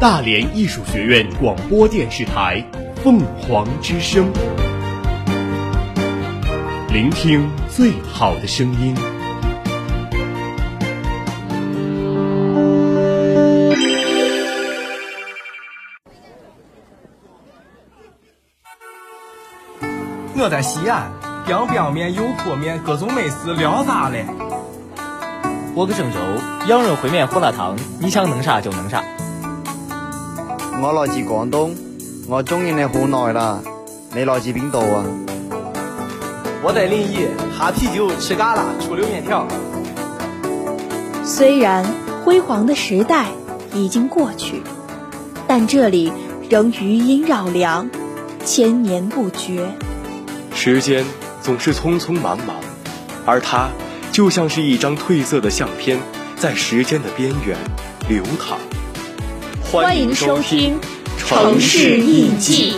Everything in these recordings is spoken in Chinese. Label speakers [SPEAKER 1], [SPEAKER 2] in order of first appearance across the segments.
[SPEAKER 1] 大连艺术学院广播电视台凤凰之声，聆听最好的声音。
[SPEAKER 2] 我在西安，边边面、油泼面，各种美食聊啥嘞？
[SPEAKER 3] 我搁郑州，羊肉烩面、胡辣汤，你想弄啥就弄啥。
[SPEAKER 4] 我来自廣東，我中意你好耐啦。你來自邊度啊？
[SPEAKER 2] 我在臨沂，哈啤酒，吃嘎啦，醋溜面條。
[SPEAKER 5] 雖然輝煌的時代已經過去，但這裡仍餘音繞梁，千年不絕。
[SPEAKER 6] 時間總是匆匆忙忙，而它就像是一張褪色的相片，在時間的邊緣流淌。
[SPEAKER 5] 歡迎收听《城市印记》。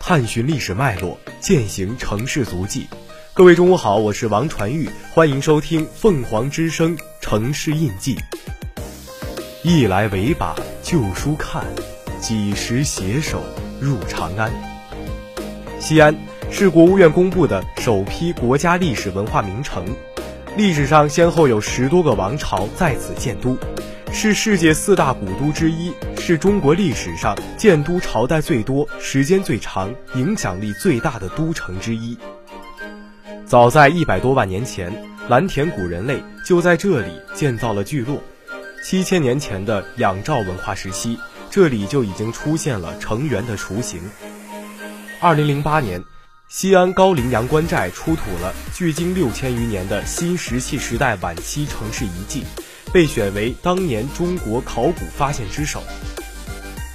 [SPEAKER 7] 探寻历史脉络，践行城市足迹。各位中午好，我是王传玉，欢迎收听《凤凰之声《城市印記》。一來唯把旧书看，几时携手入长安？西安是国务院公布的首批国家历史文化名城，历史上先后有十多个王朝在此建都，是世界四大古都之一，是中国历史上建都朝代最多、时间最长、影响力最大的都城之一。早在一百多万年前，蓝田古人类就在这里建造了聚落。七千年前的仰趙文化时期，这里就已经出现了城垣的雏形。二零零八年，西安高陵阳关寨出土了距今六千余年的新石器时代晚期城市遗迹，被选为当年中国考古发现之首。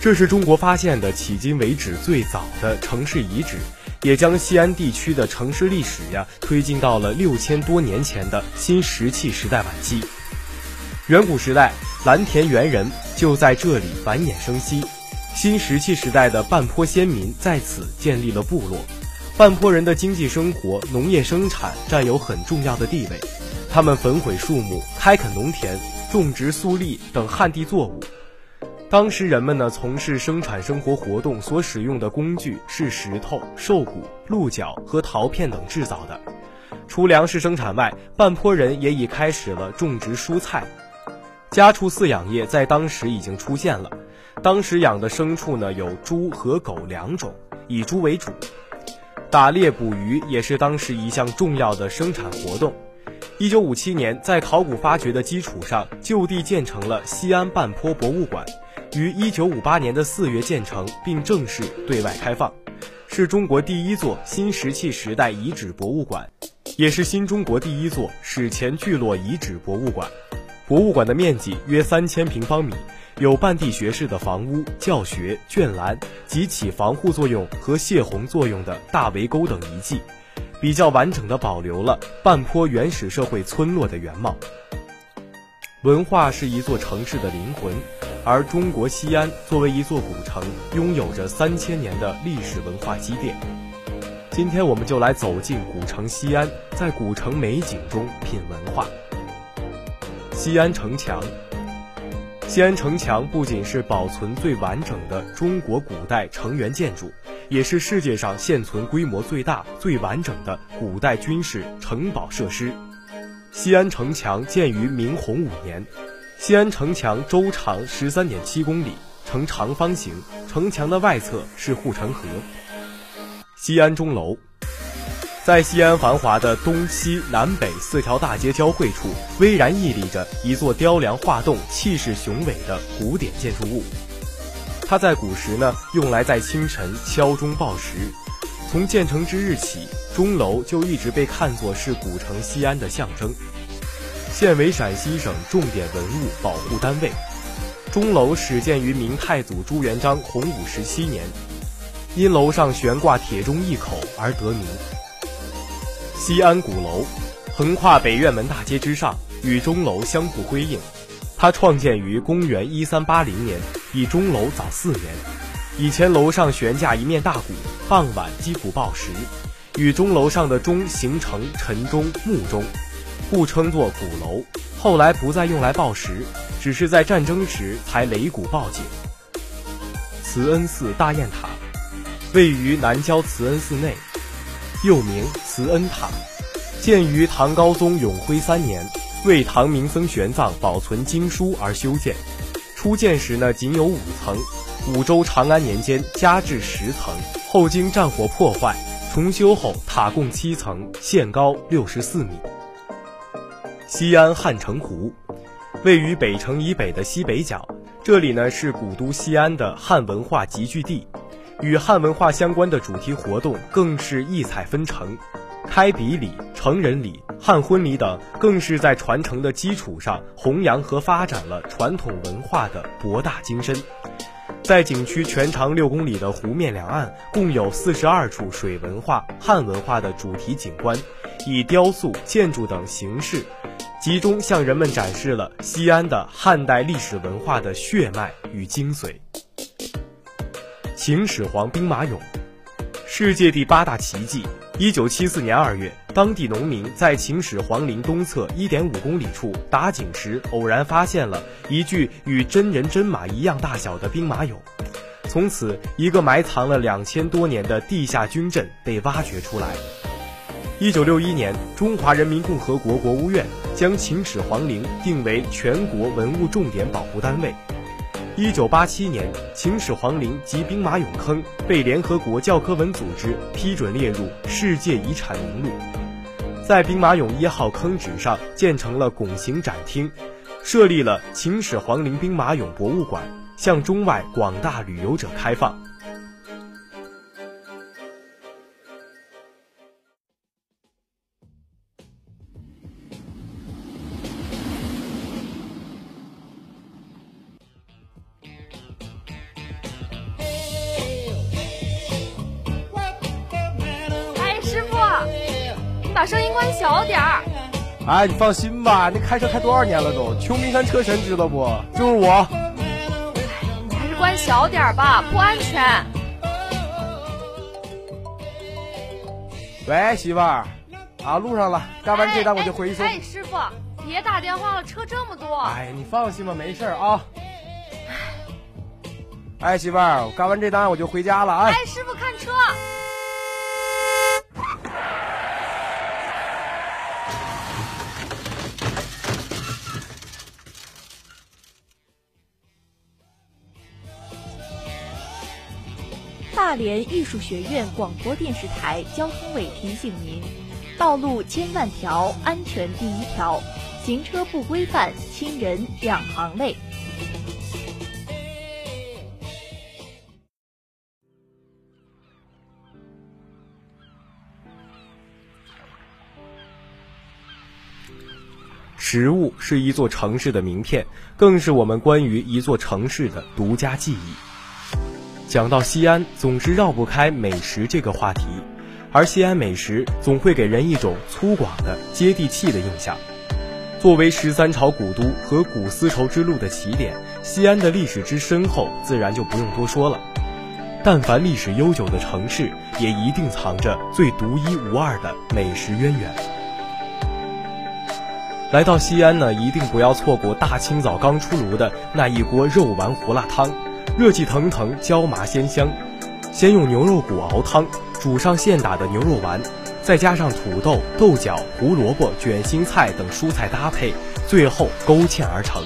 [SPEAKER 7] 这是中国发现的迄今为止最早的城市遗址，也将西安地区的城市历史呀推进到了六千多年前的新石器时代晚期。远古时代，蓝田猿人就在这里繁衍生息。新石器时代的半坡先民在此建立了部落。半坡人的经济生活、农业生产占有很重要的地位。他们焚毁树木、开垦农田、种植粟粒等旱地作物。当时人们呢从事生产生活活动所使用的工具是石头、兽骨、鹿角和陶片等制造的。除粮食生产外，半坡人也已开始了种植蔬菜。家畜饲养业在当时已经出现了，当时养的牲畜呢有猪和狗两种，以猪为主。打猎捕鱼也是当时一项重要的生产活动。一九五七年，在考古发掘的基础上，就地建成了西安半坡博物馆，于一九五八年的四月建成，并正式对外开放，是中国第一座新石器时代遗址博物馆，也是新中国第一座史前聚落遗址博物馆。博物馆的面积约三千平方米，有半地穴式的房屋、教学、圈栏及起防护作用和泄洪作用的大围沟等遗迹，比较完整地保留了半坡原始社会村落的原貌。文化是一座城市的灵魂，而中国西安作为一座古城，拥有着三千年的历史文化积淀。今天我们就来走进古城西安，在古城美景中品文化。西安城墙，西安城墙不仅是保存最完整的中国古代城垣建筑，也是世界上现存规模最大、最完整的古代军事城堡设施。西安城墙建于明洪五年，西安城墙周长十三点七公里，呈长方形，城墙的外侧是护城河。西安钟楼。在西安繁华的东西南北四条大街交汇处，巍然屹立着一座雕梁画栋、气势雄伟的古典建筑物。它在古时呢，用来在清晨敲钟报时。从建成之日起，钟楼就一直被看作是古城西安的象征，现为陕西省重点文物保护单位。钟楼始建于明太祖朱元璋洪武十七年，因楼上悬挂铁钟一口而得名。西安鼓楼，横跨北院门大街之上，与钟楼相互辉映，它创建于公元一三八零年，比钟楼早四年。以前楼上悬架一面大鼓，傍晚击鼓报时，与钟楼上的钟形成晨钟、暮钟，故称作鼓楼。后来不再用来报时，只是在战争时才擂鼓报警。慈恩寺大雁塔位于南郊慈恩寺内，又名慈恩塔，建于唐高宗永徽三年。为唐明僧玄奘保存经书而修建，初建时呢仅有五层，武周长安年间加至十层，后经战火破坏，重修后塔共七层，现高六十四米。西安汉城湖，位于北城以北的西北角，这里呢是古都西安的汉文化集聚地，与汉文化相关的主题活动更是异彩纷呈。开笔礼、成人礼、汉婚礼等，更是在传承的基础上弘扬和发展了传统文化的博大精深。在景区全长六公里的湖面两岸，共有四十二处水文化、汉文化的主题景观，以雕塑、建筑等形式，集中向人们展示了西安的汉代历史文化的血脉与精髓。秦始皇兵马俑，世界第八大奇迹。一九七四年二月，当地农民在秦始皇陵东侧一点五公里处打井时，偶然发现了一具与真人真马一样大小的兵马俑。从此，一个埋藏了两千多年的地下军阵被挖掘出来。一九六一年，中华人民共和国国务院将秦始皇陵定为全国文物重点保护单位。一九八七年，秦始皇陵及兵马俑坑被联合国教科文组织批准列入世界遗产名录。在兵马俑一号坑址上建成了拱形展厅，设立了秦始皇陵兵马俑博物馆，向中外广大旅游者开放。
[SPEAKER 2] 哎，你放心吧，那开车开多少年了都？秋名山车神知道不？就是我。
[SPEAKER 8] 你还是关小点吧，不安全。
[SPEAKER 2] 喂，媳妇儿，啊，路上了，干完这单我就回去收。
[SPEAKER 8] 哎，师傅，别打电话了，车这么多。
[SPEAKER 2] 哎，你放心吧，没事啊。哎，媳妇儿，我干完这单我就回家了啊。
[SPEAKER 8] 哎，师傅看车。
[SPEAKER 5] 大连艺术学院广播电视台交通委提醒您：道路千万条，安全第一条，行车不规范，亲人两行泪。
[SPEAKER 7] 食物是一座城市的名片，更是我们关于一座城市的独家记忆。讲到西安，总是绕不开美食这个话题，而西安美食总会给人一种粗犷的接地气的印象。作为十三朝古都和古丝绸之路的起点，西安的历史之深厚，自然就不用多说了。但凡历史悠久的城市，也一定藏着最独一无二的美食渊源。来到西安呢，一定不要错过大清早刚出炉的那一锅肉丸胡辣汤。热气腾腾，椒麻鲜香。先用牛肉骨熬汤，煮上现打的牛肉丸，再加上土豆、豆角、胡萝卜、卷心菜等蔬菜搭配，最后勾芡而成。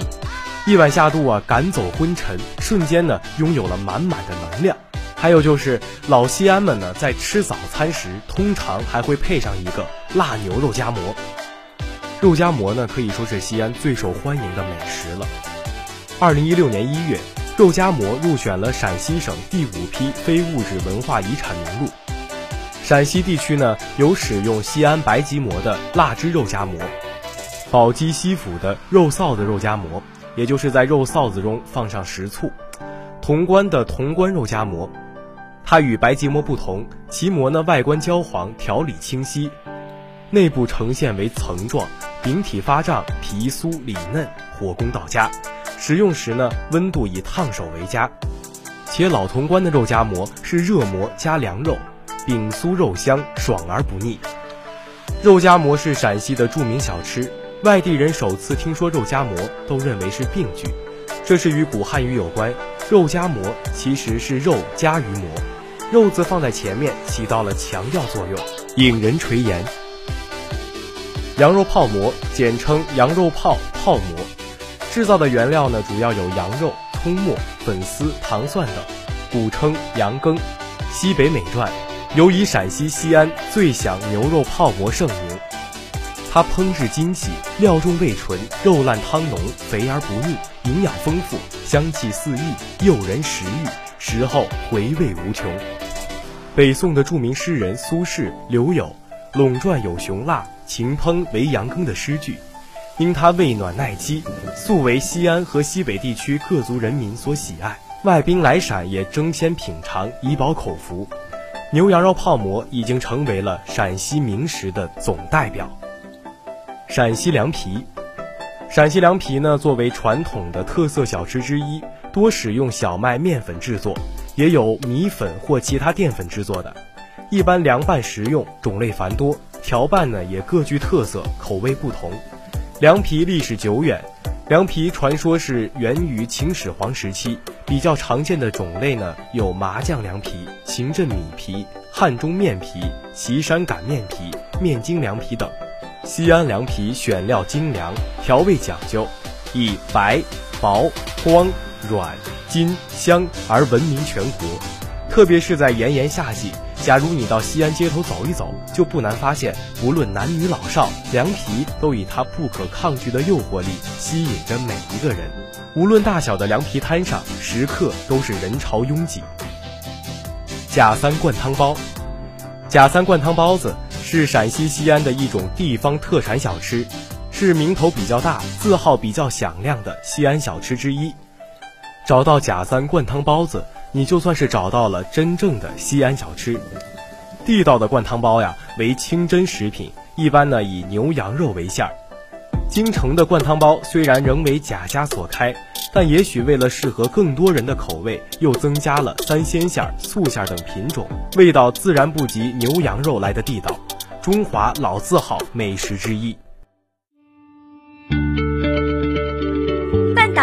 [SPEAKER 7] 一碗下肚啊，赶走昏沉，瞬间呢拥有了满满的能量。还有就是老西安们呢，在吃早餐时，通常还会配上一个辣牛肉夹馍。肉夹馍呢，可以说是西安最受欢迎的美食了。二零一六年一月。肉夹馍入选了陕西省第五批非物质文化遗产名录。陕西地区呢有使用西安白吉馍的腊汁肉夹馍，宝鸡西府的肉臊子肉夹馍，也就是在肉臊子中放上食醋。潼关的潼关肉夹馍，它与白吉馍不同，其馍呢外观焦黄，条理清晰，内部呈现为层状，饼体发胀，皮酥里嫩，火功到家。食用时呢，温度以烫手为佳。且老潼关的肉夹馍是热馍加凉肉，饼酥肉香，爽而不腻。肉夹馍是陕西的著名小吃，外地人首次听说肉夹馍都认为是病句，这是与古汉语有关。肉夹馍其实是肉夹于馍，肉字放在前面起到了强调作用，引人垂涎。羊肉泡馍简称羊肉泡泡馍，制造的原料呢主要有羊肉、葱末、粉丝、糖蒜等，古称羊羹。西北美传，尤以陕西西安最享牛肉泡馍盛名。它烹制精细，料重味纯，肉烂汤浓，肥而不腻，营养丰富，香气四溢，诱人食欲，食后回味无穷。北宋的著名诗人苏轼留有“陇转有熊腊，秦烹为羊羹”的诗句，因它味暖耐饥，素为西安和西北地区各族人民所喜爱。外宾来陕也争先品尝，以饱口福。牛羊肉泡馍已经成为了陕西名食的总代表。陕西凉皮，陕西凉皮呢，作为传统的特色小吃之一，多使用小麦面粉制作，也有米粉或其他淀粉制作的。一般凉拌食用，种类繁多，调拌呢也各具特色，口味不同。凉皮历史久远，凉皮传说是源于秦始皇时期，比较常见的种类呢有麻酱凉皮、秦镇米皮、汉中面皮、岐山擀面皮、面筋凉皮等。西安凉皮选料精良，调味讲究，以白、薄、光、软、筋、香而闻名全国。特别是在炎炎夏季，假如你到西安街头走一走，就不难发现，不论男女老少，凉皮都以它不可抗拒的诱惑力吸引着每一个人。无论大小的凉皮摊上，时刻都是人潮拥挤。贾三灌汤包，贾三灌汤包子。是陕西西安的一种地方特产小吃，是名头比较大、字号比较响亮的西安小吃之一。找到贾三灌汤包子，你就算是找到了真正的西安小吃。地道的灌汤包呀，为清真食品，一般呢以牛羊肉为馅儿。京城的灌汤包虽然仍为贾家所开，但也许为了适合更多人的口味，又增加了三鲜馅儿、素馅儿等品种，味道自然不及牛羊肉来的地道。中华老字号美食之一。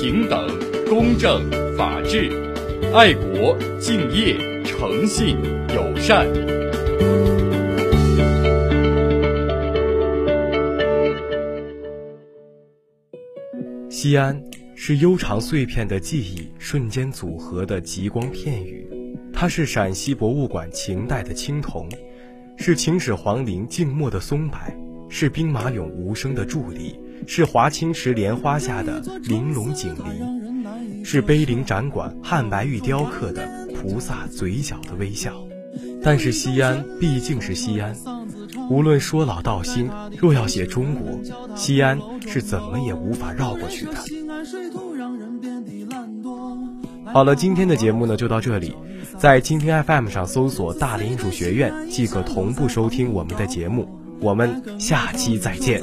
[SPEAKER 1] 平等、公正、法治、爱国、敬业、诚信、友善。
[SPEAKER 7] 西安是悠长碎片的记忆瞬间组合的极光片羽。它是陕西博物馆秦代的青铜，是秦始皇陵静默的松柏，是兵马俑无声的伫立，是华清池莲花下的玲珑锦鲤，是碑林展馆汉白玉雕刻的菩萨嘴角的微笑。但是西安毕竟是西安，无论说老道新，若要写中国，西安是怎么也无法绕过去的。好了，今天的节目呢就到这里。在蜻蜓 FM 上搜索“大连艺术学院”，即可同步收听我们的节目。我们下期再见。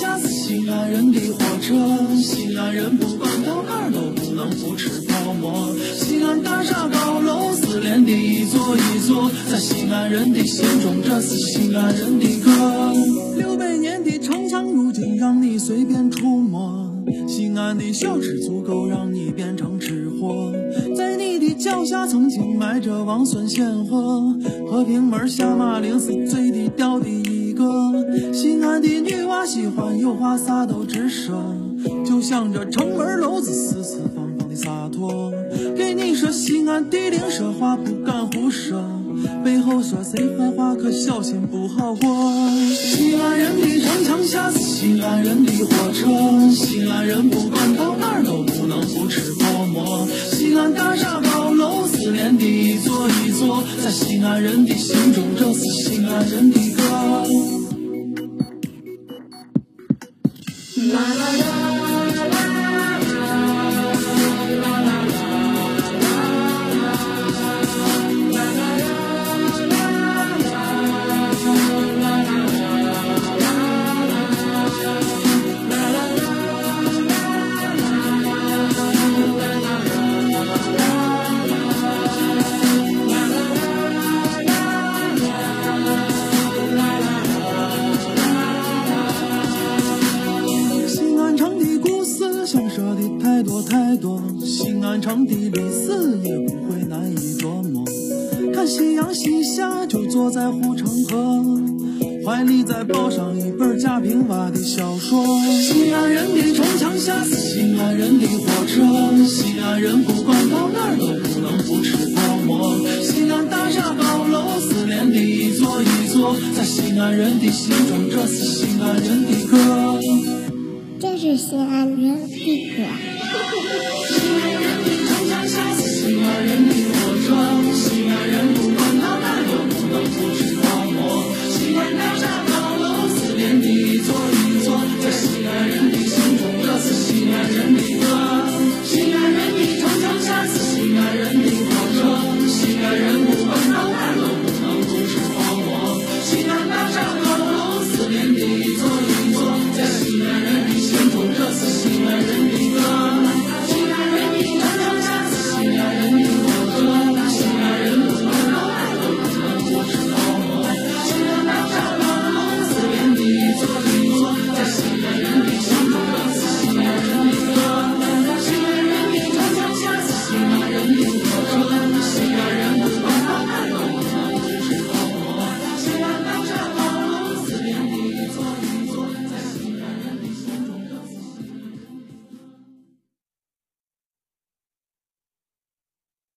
[SPEAKER 7] 下是西安人的火车，西安人不管到哪儿都不能不吃泡馍。西安大厦高楼四连的一座一座，在西安人的心中，这是西安人的歌。六百年的城墙，如今让你随便触摸。西安的小吃足够让你变成吃货，在你的脚下曾经埋着王孙显赫，和平门下马陵是最低调的一西安的女娃喜欢有话啥都直说，就像这城门楼子四四方方的洒脱。给你说西安地灵，说话不敢胡说。
[SPEAKER 9] 背后说谁坏话，可小心不好过。西安人的城墙下是西安人的火车，西安人不管到哪都不能不吃泡馍。西安大厦高思念的一座一座，在西安人的心中，这是西安人的歌。啦啦啦。漫长的历史也不会难以琢磨。看夕阳西下，就坐在护城河，怀里再抱上一本贾平凹的小说。西安人的城墙下西安人的火车，西安人不管到哪都不能不吃泡馍。西安大厦高楼四连的一座一座，在西安人的心中，这是西安人的歌。
[SPEAKER 10] 这是